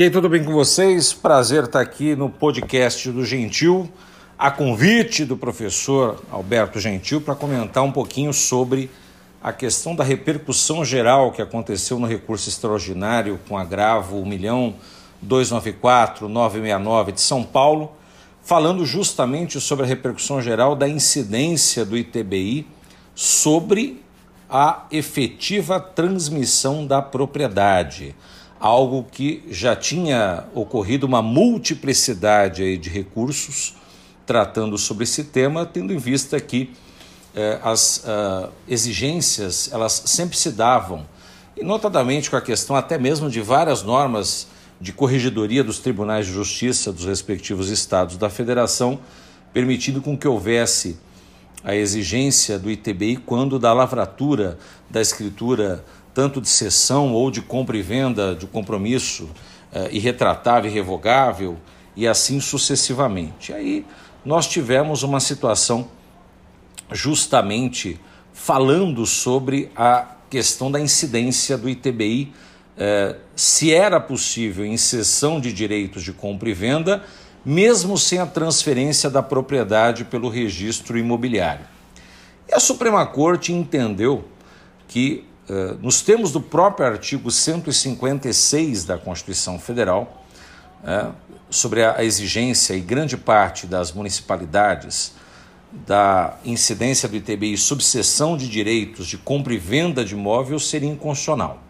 E aí, tudo bem com vocês? Prazer estar aqui no podcast do Gentil, a convite do professor Alberto Gentil para comentar um pouquinho sobre a questão da repercussão geral que aconteceu no recurso extraordinário com agravo 1.294.969 de São Paulo, falando justamente sobre a repercussão geral da incidência do ITBI sobre a efetiva transmissão da propriedade algo que já tinha ocorrido uma multiplicidade aí de recursos tratando sobre esse tema, tendo em vista que eh, as uh, exigências elas sempre se davam, e notadamente com a questão até mesmo de várias normas de corregedoria dos tribunais de justiça dos respectivos estados da federação, permitindo com que houvesse a exigência do ITBI quando da lavratura da escritura tanto de cessão ou de compra e venda de compromisso eh, irretratável e revogável, e assim sucessivamente. Aí nós tivemos uma situação justamente falando sobre a questão da incidência do ITBI, eh, se era possível inserção de direitos de compra e venda, mesmo sem a transferência da propriedade pelo registro imobiliário. E a Suprema Corte entendeu que nos termos do próprio artigo 156 da Constituição Federal, é, sobre a exigência e grande parte das municipalidades da incidência do ITBI subseção de direitos de compra e venda de imóvel seria inconstitucional.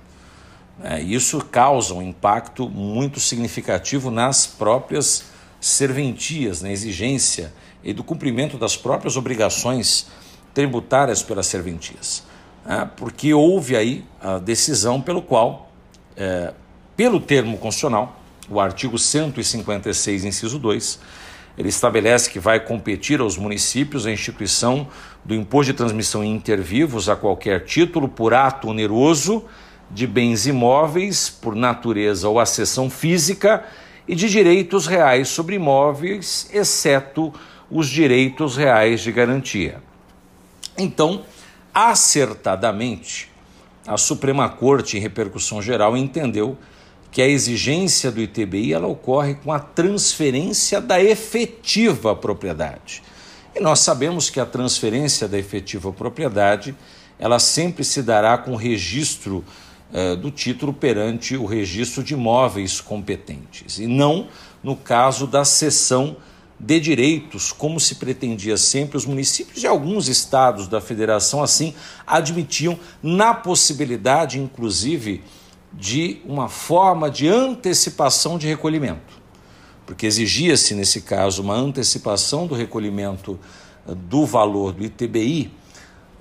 É, isso causa um impacto muito significativo nas próprias serventias, na exigência e do cumprimento das próprias obrigações tributárias pelas serventias porque houve aí a decisão pelo qual, é, pelo termo constitucional, o artigo 156, inciso 2, ele estabelece que vai competir aos municípios a instituição do imposto de transmissão inter vivos a qualquer título por ato oneroso de bens imóveis por natureza ou acessão física e de direitos reais sobre imóveis, exceto os direitos reais de garantia. Então, acertadamente, a Suprema Corte, em repercussão geral, entendeu que a exigência do ITBI ela ocorre com a transferência da efetiva propriedade. E nós sabemos que a transferência da efetiva propriedade ela sempre se dará com o registro eh, do título perante o registro de imóveis competentes, e não no caso da cessão de direitos, como se pretendia sempre, os municípios e alguns estados da federação assim admitiam na possibilidade, inclusive, de uma forma de antecipação de recolhimento. Porque exigia-se, nesse caso, uma antecipação do recolhimento eh, do valor do ITBI,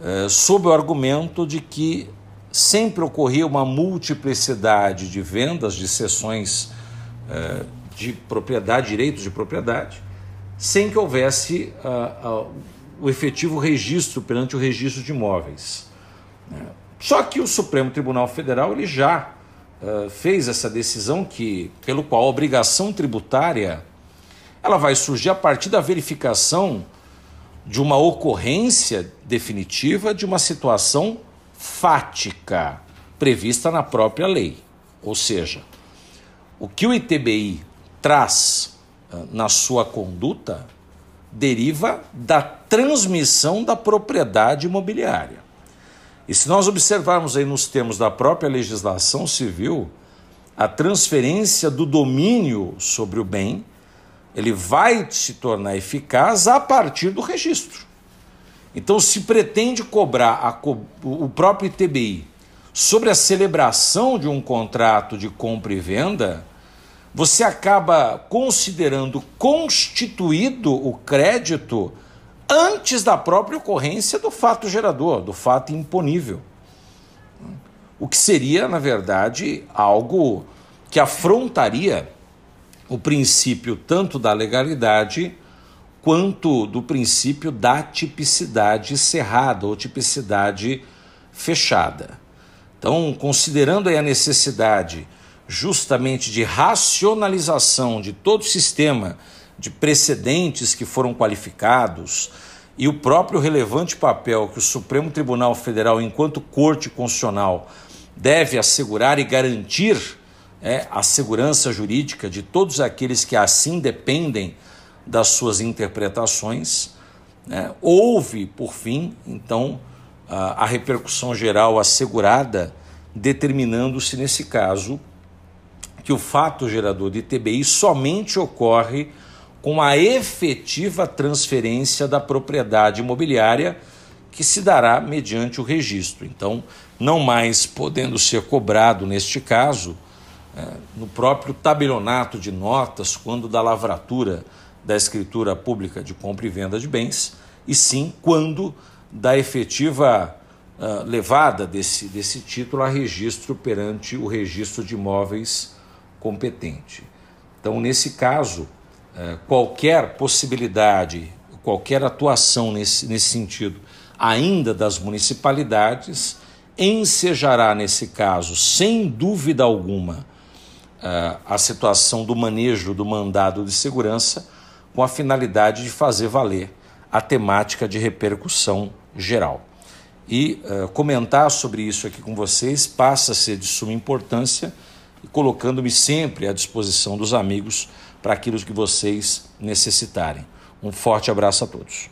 eh, sob o argumento de que sempre ocorria uma multiplicidade de vendas, de sessões eh, de propriedade, direitos de propriedade, sem que houvesse uh, uh, o efetivo registro perante o registro de imóveis. Né? Só que o Supremo Tribunal Federal ele já uh, fez essa decisão que, pelo qual a obrigação tributária ela vai surgir a partir da verificação de uma ocorrência definitiva de uma situação fática prevista na própria lei. Ou seja, o que o ITBI traz na sua conduta deriva da transmissão da propriedade imobiliária. E se nós observarmos aí nos termos da própria legislação civil, a transferência do domínio sobre o bem, ele vai se tornar eficaz a partir do registro. Então, se pretende cobrar o próprio ITBI sobre a celebração de um contrato de compra e venda, você acaba considerando constituído o crédito antes da própria ocorrência do fato gerador, do fato imponível. O que seria, na verdade, algo que afrontaria o princípio tanto da legalidade quanto do princípio da tipicidade cerrada ou tipicidade fechada. Então, considerando a necessidade justamente de racionalização de todo o sistema de precedentes que foram qualificados e o próprio relevante papel que o Supremo Tribunal Federal, enquanto Corte Constitucional, deve assegurar e garantir é a segurança jurídica de todos aqueles que assim dependem das suas interpretações. Né? Houve, por fim, então, a, a repercussão geral assegurada, determinando-se, nesse caso, que o fato gerador de TBI somente ocorre com a efetiva transferência da propriedade imobiliária que se dará mediante o registro. Então, não mais podendo ser cobrado, neste caso, é, no próprio tabelionato de notas, quando da lavratura da escritura pública de compra e venda de bens, e sim quando da efetiva uh, levada desse, desse título a registro perante o registro de imóveis competente. Então, nesse caso, uh, qualquer possibilidade, qualquer atuação nesse, nesse sentido, ainda das municipalidades, ensejará, nesse caso, sem dúvida alguma, uh, a situação do manejo do mandado de segurança com a finalidade de fazer valer a temática de repercussão geral. E uh, comentar sobre isso aqui com vocês passa a ser de suma importância e colocando-me sempre à disposição dos amigos para aquilo que vocês necessitarem. Um forte abraço a todos.